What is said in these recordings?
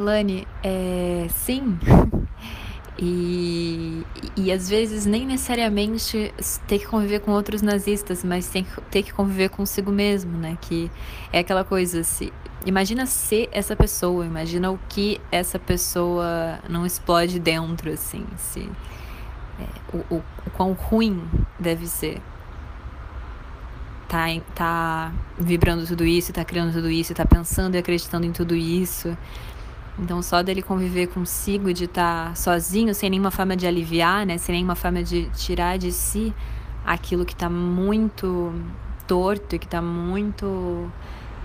Lani, é, sim. E, e às vezes nem necessariamente ter que conviver com outros nazistas, mas tem que ter que conviver consigo mesmo, né? Que é aquela coisa, se, imagina ser essa pessoa, imagina o que essa pessoa não explode dentro, assim, se, é, o, o, o quão ruim deve ser. Tá, tá vibrando tudo isso, tá criando tudo isso, tá pensando e acreditando em tudo isso. Então, só dele conviver consigo, de estar sozinho, sem nenhuma forma de aliviar, né? Sem nenhuma forma de tirar de si aquilo que está muito torto e que está muito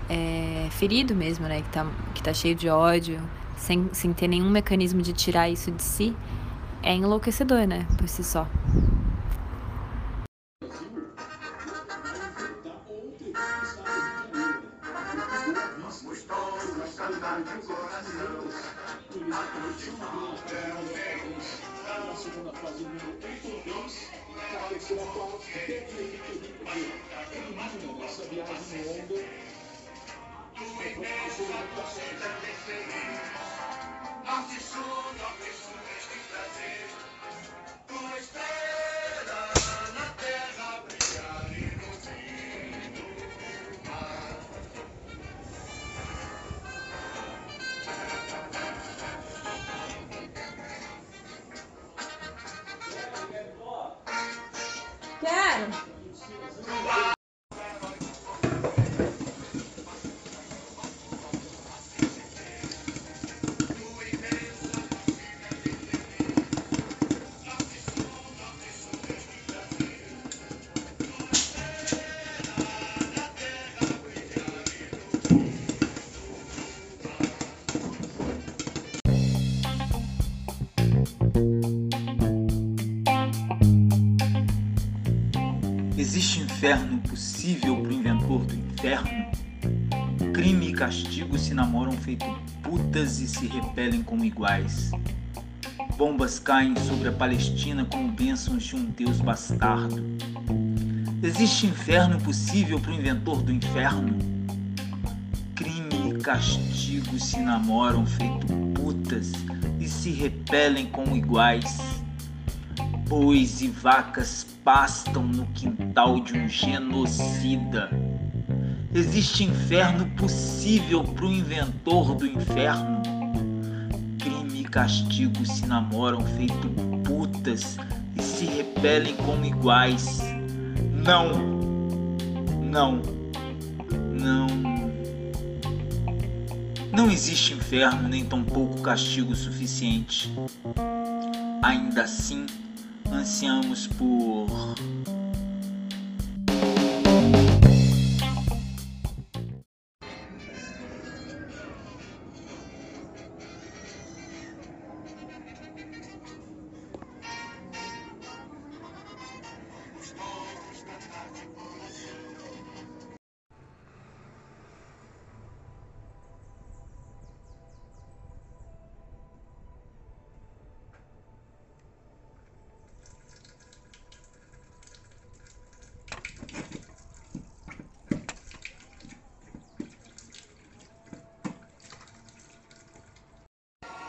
é, ferido mesmo, né? Que está que tá cheio de ódio, sem, sem ter nenhum mecanismo de tirar isso de si, é enlouquecedor, né? Por si só. Existe inferno? Crime e castigo se namoram feito putas e se repelem como iguais. Bombas caem sobre a Palestina como bênçãos de um Deus bastardo. Existe inferno possível para o inventor do inferno? Crime e castigo se namoram feito putas e se repelem como iguais. Bois e vacas pastam no quintal de um genocida. Existe inferno possível para o inventor do inferno? Crime e castigo se namoram feito putas e se repelem como iguais. Não, não, não. Não existe inferno nem tampouco castigo suficiente. Ainda assim, ansiamos por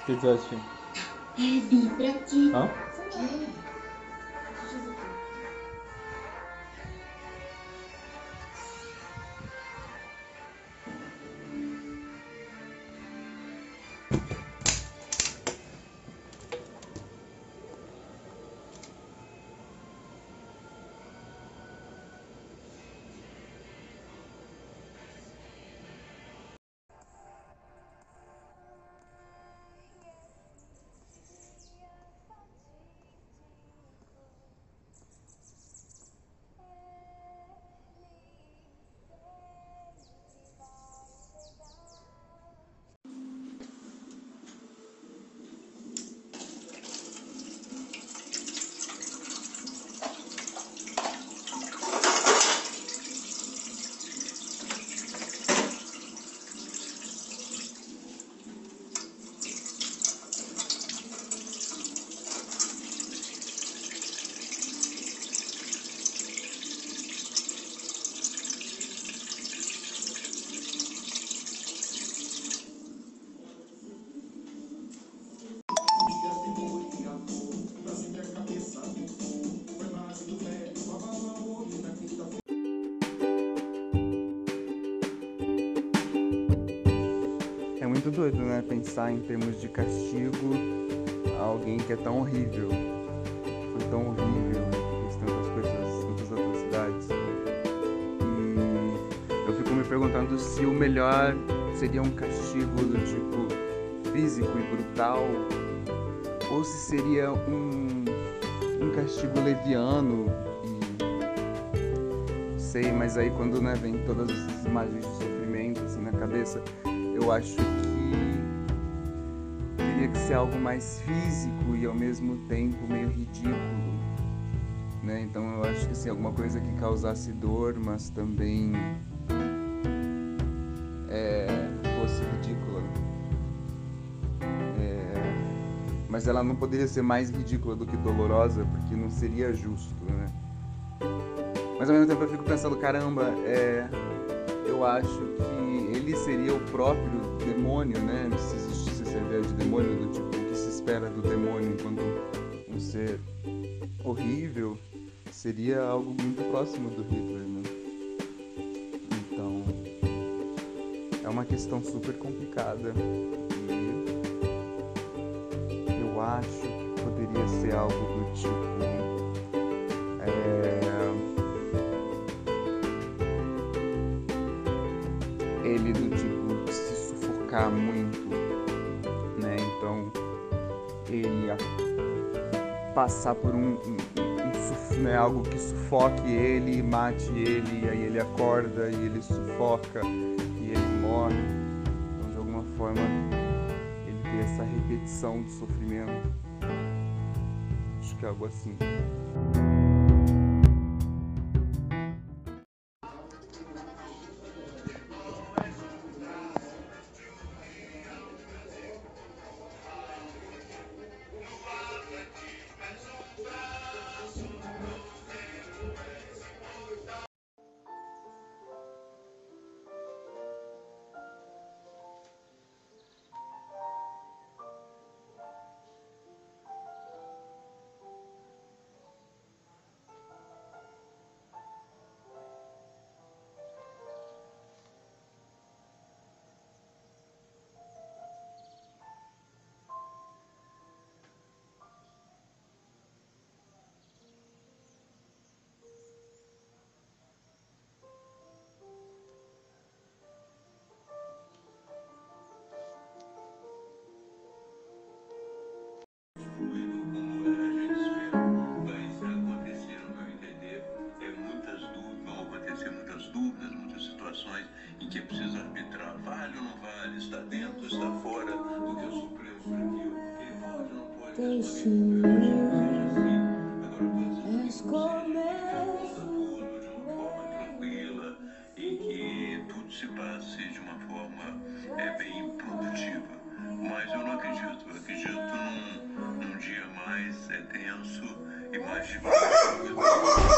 que tu assistiu? É, vi pra ti. Hã? Doido, né? Pensar em termos de castigo a alguém que é tão horrível. Foi tão horrível, fez tantas coisas, tantas atrocidades. E eu fico me perguntando se o melhor seria um castigo do tipo físico e brutal, ou se seria um, um castigo leviano sei, mas aí quando né, vem todas essas imagens de sofrimento assim na cabeça, eu acho que que ser algo mais físico e ao mesmo tempo meio ridículo. Né? Então eu acho que assim, alguma coisa que causasse dor, mas também é, fosse ridícula. É, mas ela não poderia ser mais ridícula do que dolorosa, porque não seria justo, né? Mas ao mesmo tempo eu fico pensando, caramba, é, eu acho que ele seria o próprio demônio, né? Essa ideia de demônio, do tipo, o que se espera do demônio enquanto um ser horrível, seria algo muito próximo do Hitler, né? Então, é uma questão super complicada e eu acho que poderia ser algo do tipo. Passar por um, um, um né? algo que sufoque ele, mate ele, e aí ele acorda e ele sufoca e ele morre. Então de alguma forma ele tem essa repetição de sofrimento. Acho que é algo assim. Está dentro, está fora do que o Supremo previu? Ele pode não pode? Eu seja assim. Tudo de uma forma tranquila e que tudo se passe de uma forma é, bem produtiva. Mas eu não acredito. Eu acredito num, num dia mais é, tenso e mais difícil.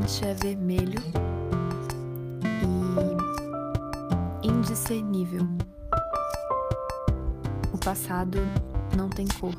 Presente é vermelho e indiscernível. O passado não tem cor.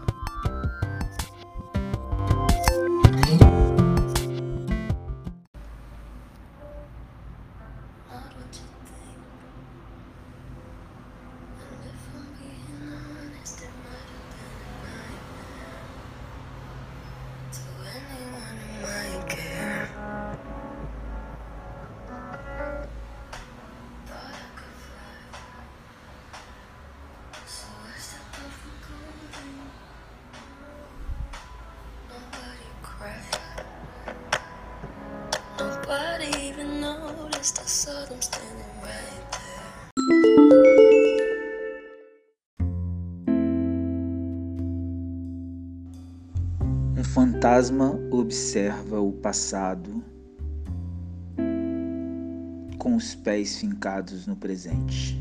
Um fantasma observa o passado com os pés fincados no presente.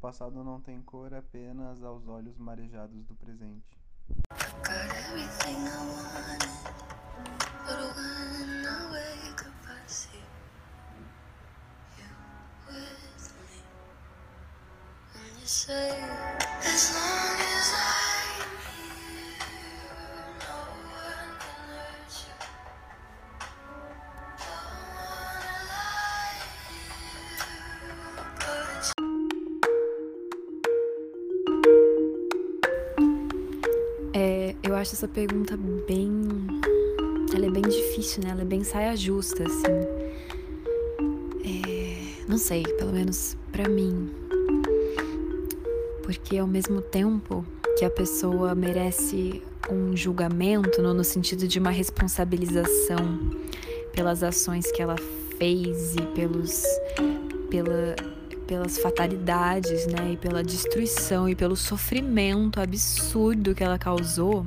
Passado não tem cor apenas aos olhos marejados do presente. Got everything I essa pergunta bem. Ela é bem difícil, né? Ela é bem saia justa, assim. É, não sei, pelo menos pra mim. Porque ao mesmo tempo que a pessoa merece um julgamento, no, no sentido de uma responsabilização pelas ações que ela fez e pelos. pela, pelas fatalidades, né, e pela destruição e pelo sofrimento absurdo que ela causou.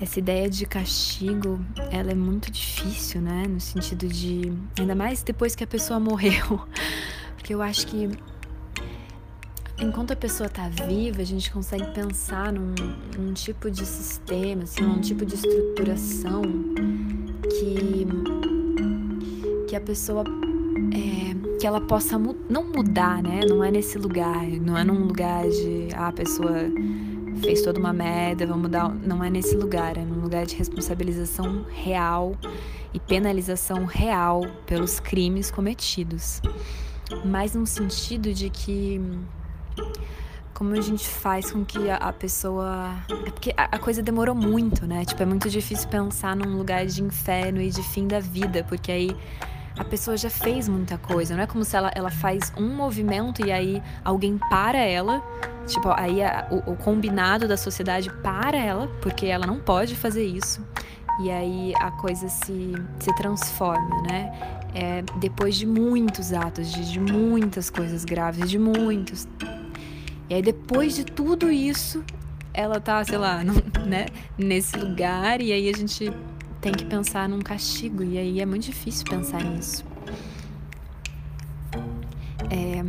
Essa ideia de castigo, ela é muito difícil, né, no sentido de ainda mais depois que a pessoa morreu, porque eu acho que enquanto a pessoa tá viva, a gente consegue pensar num, num tipo de sistema, assim, num tipo de estruturação que que a pessoa é, que ela possa mu não mudar, né? Não é nesse lugar, não é num lugar de ah, a pessoa fez toda uma merda, vamos mudar. Não é nesse lugar, é num lugar de responsabilização real e penalização real pelos crimes cometidos. Mas num sentido de que como a gente faz com que a, pessoa. É porque a, coisa demorou muito, né? Tipo, é muito difícil pensar num lugar de inferno e de fim da vida, porque aí a pessoa já fez muita coisa. Não é como se ela, ela faz um movimento e aí alguém para ela. Tipo, aí a, o, o combinado da sociedade para ela, porque ela não pode fazer isso. E aí a coisa se, se transforma, né? É, depois de muitos atos, de, de muitas coisas graves, de muitos. E aí depois de tudo isso, ela tá, sei lá, né, nesse lugar e aí a gente tem que pensar num castigo e aí é muito difícil pensar nisso. É...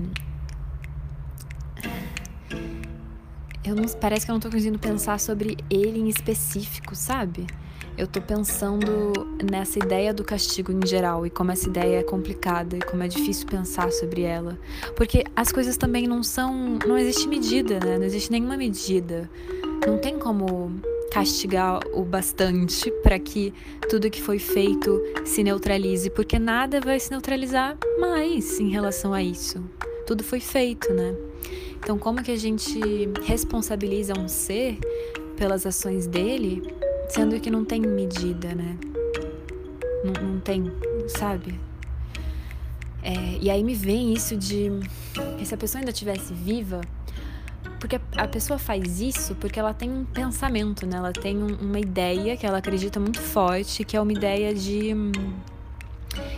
Eu não, parece que eu não tô conseguindo pensar sobre ele em específico, sabe? Eu tô pensando nessa ideia do castigo em geral e como essa ideia é complicada e como é difícil pensar sobre ela. Porque as coisas também não são. Não existe medida, né? Não existe nenhuma medida. Não tem como castigar o bastante para que tudo que foi feito se neutralize, porque nada vai se neutralizar mais em relação a isso. Tudo foi feito, né? Então, como que a gente responsabiliza um ser pelas ações dele, sendo que não tem medida, né? Não, não tem, sabe? É, e aí me vem isso de se a pessoa ainda tivesse viva, porque a pessoa faz isso porque ela tem um pensamento, né? Ela tem um, uma ideia que ela acredita muito forte, que é uma ideia de.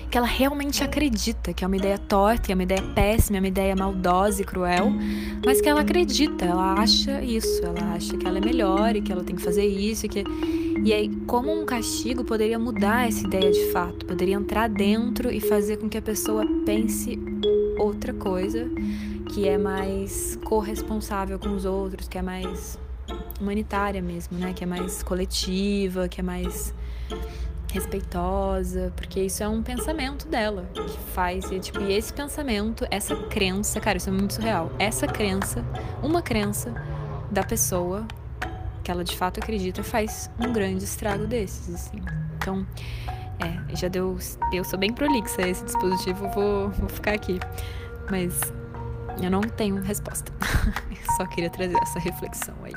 que ela realmente acredita, que é uma ideia torta, é uma ideia péssima, é uma ideia maldosa e cruel, mas que ela acredita, ela acha isso, ela acha que ela é melhor e que ela tem que fazer isso e que. E aí, como um castigo poderia mudar essa ideia de fato, poderia entrar dentro e fazer com que a pessoa pense outra coisa que é mais corresponsável com os outros, que é mais humanitária mesmo, né? Que é mais coletiva, que é mais respeitosa, porque isso é um pensamento dela que faz, e, tipo, e esse pensamento, essa crença, cara, isso é muito surreal. Essa crença, uma crença da pessoa que ela de fato acredita faz um grande estrago desses, assim. Então, é, já deu. Eu sou bem prolixa esse dispositivo, vou, vou ficar aqui. Mas eu não tenho resposta. Só queria trazer essa reflexão aí.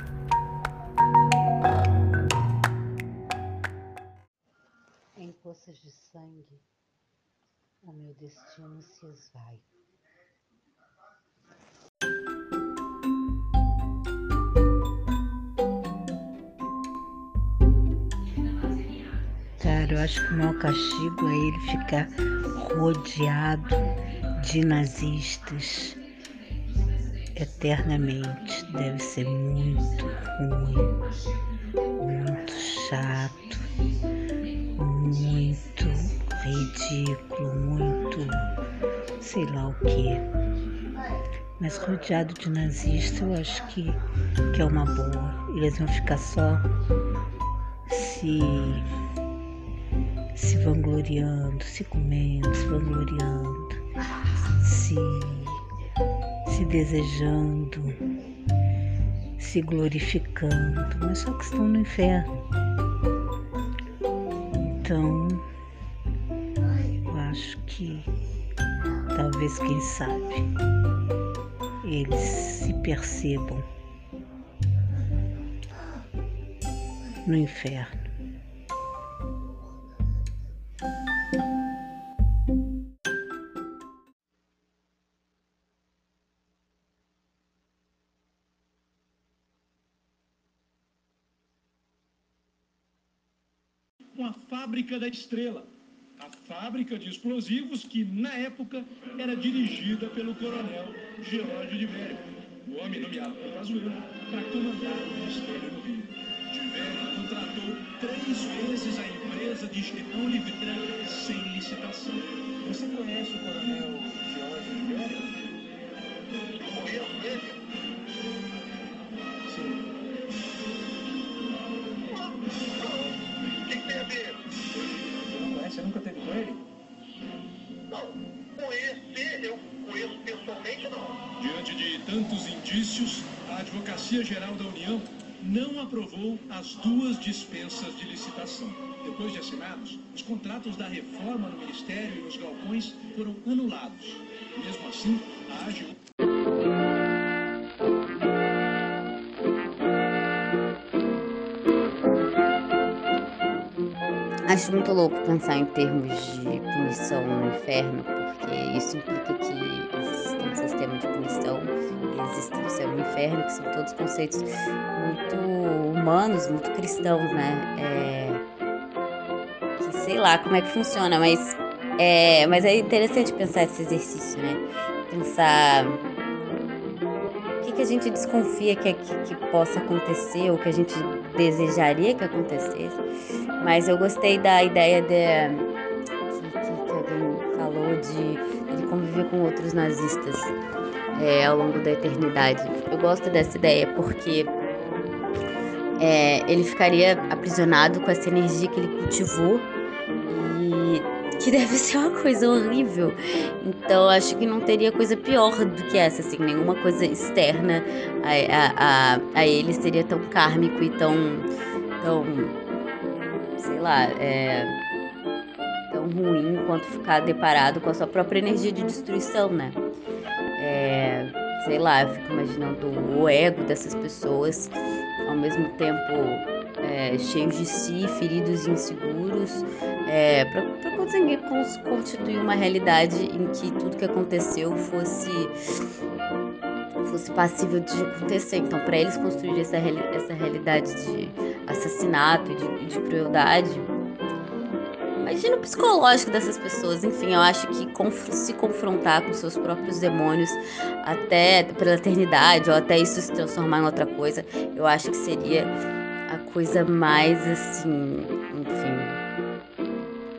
Em poças de sangue, o meu destino se esvai. Cara, eu acho que o maior castigo é ele ficar rodeado de nazistas eternamente. Deve ser muito ruim, muito chato, muito ridículo, muito sei lá o que. Mas rodeado de nazista eu acho que, que é uma boa. Eles vão ficar só se se vangloriando, se comendo, se vangloriando, se, se desejando, se glorificando, mas só que estão no inferno. Então, eu acho que talvez, quem sabe, eles se percebam no inferno. Fábrica da Estrela, a fábrica de explosivos que, na época, era dirigida pelo coronel George de Vério, o homem nomeado por Pazuello para comandar o Ministério no Rio. De Vério contratou três vezes a empresa de Estepão Livre sem licitação. Advocacia Geral da União não aprovou as duas dispensas de licitação. Depois de assinados, os contratos da reforma no Ministério e nos galpões foram anulados. Mesmo assim, a AGU Acho muito louco pensar em termos de punição no inferno, porque isso implica que sistema de punição e existe o céu e o inferno, que são todos conceitos muito humanos, muito cristãos, né? É... Que sei lá como é que funciona, mas é, mas é interessante pensar esse exercício, né? Pensar o que, que a gente desconfia que, que, que possa acontecer, ou que a gente desejaria que acontecesse. Mas eu gostei da ideia de, com outros nazistas é, ao longo da eternidade. Eu gosto dessa ideia porque é, ele ficaria aprisionado com essa energia que ele cultivou e que deve ser uma coisa horrível. Então acho que não teria coisa pior do que essa, assim, nenhuma coisa externa a, a, a, a ele seria tão kármico e tão, tão sei lá, é, ruim quanto ficar deparado com a sua própria energia de destruição, né? É, sei lá, eu fico imaginando o ego dessas pessoas, ao mesmo tempo é, cheios de si, feridos e inseguros, é, para conseguir cons- constituir uma realidade em que tudo que aconteceu fosse fosse passível de acontecer. Então, para eles construir essa, essa realidade de assassinato e de, de crueldade, imagina o psicológico dessas pessoas. Enfim, eu acho que se confrontar com seus próprios demônios até pela eternidade, ou até isso se transformar em outra coisa, eu acho que seria a coisa mais assim, enfim,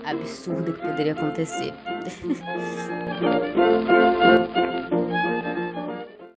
absurda que poderia acontecer.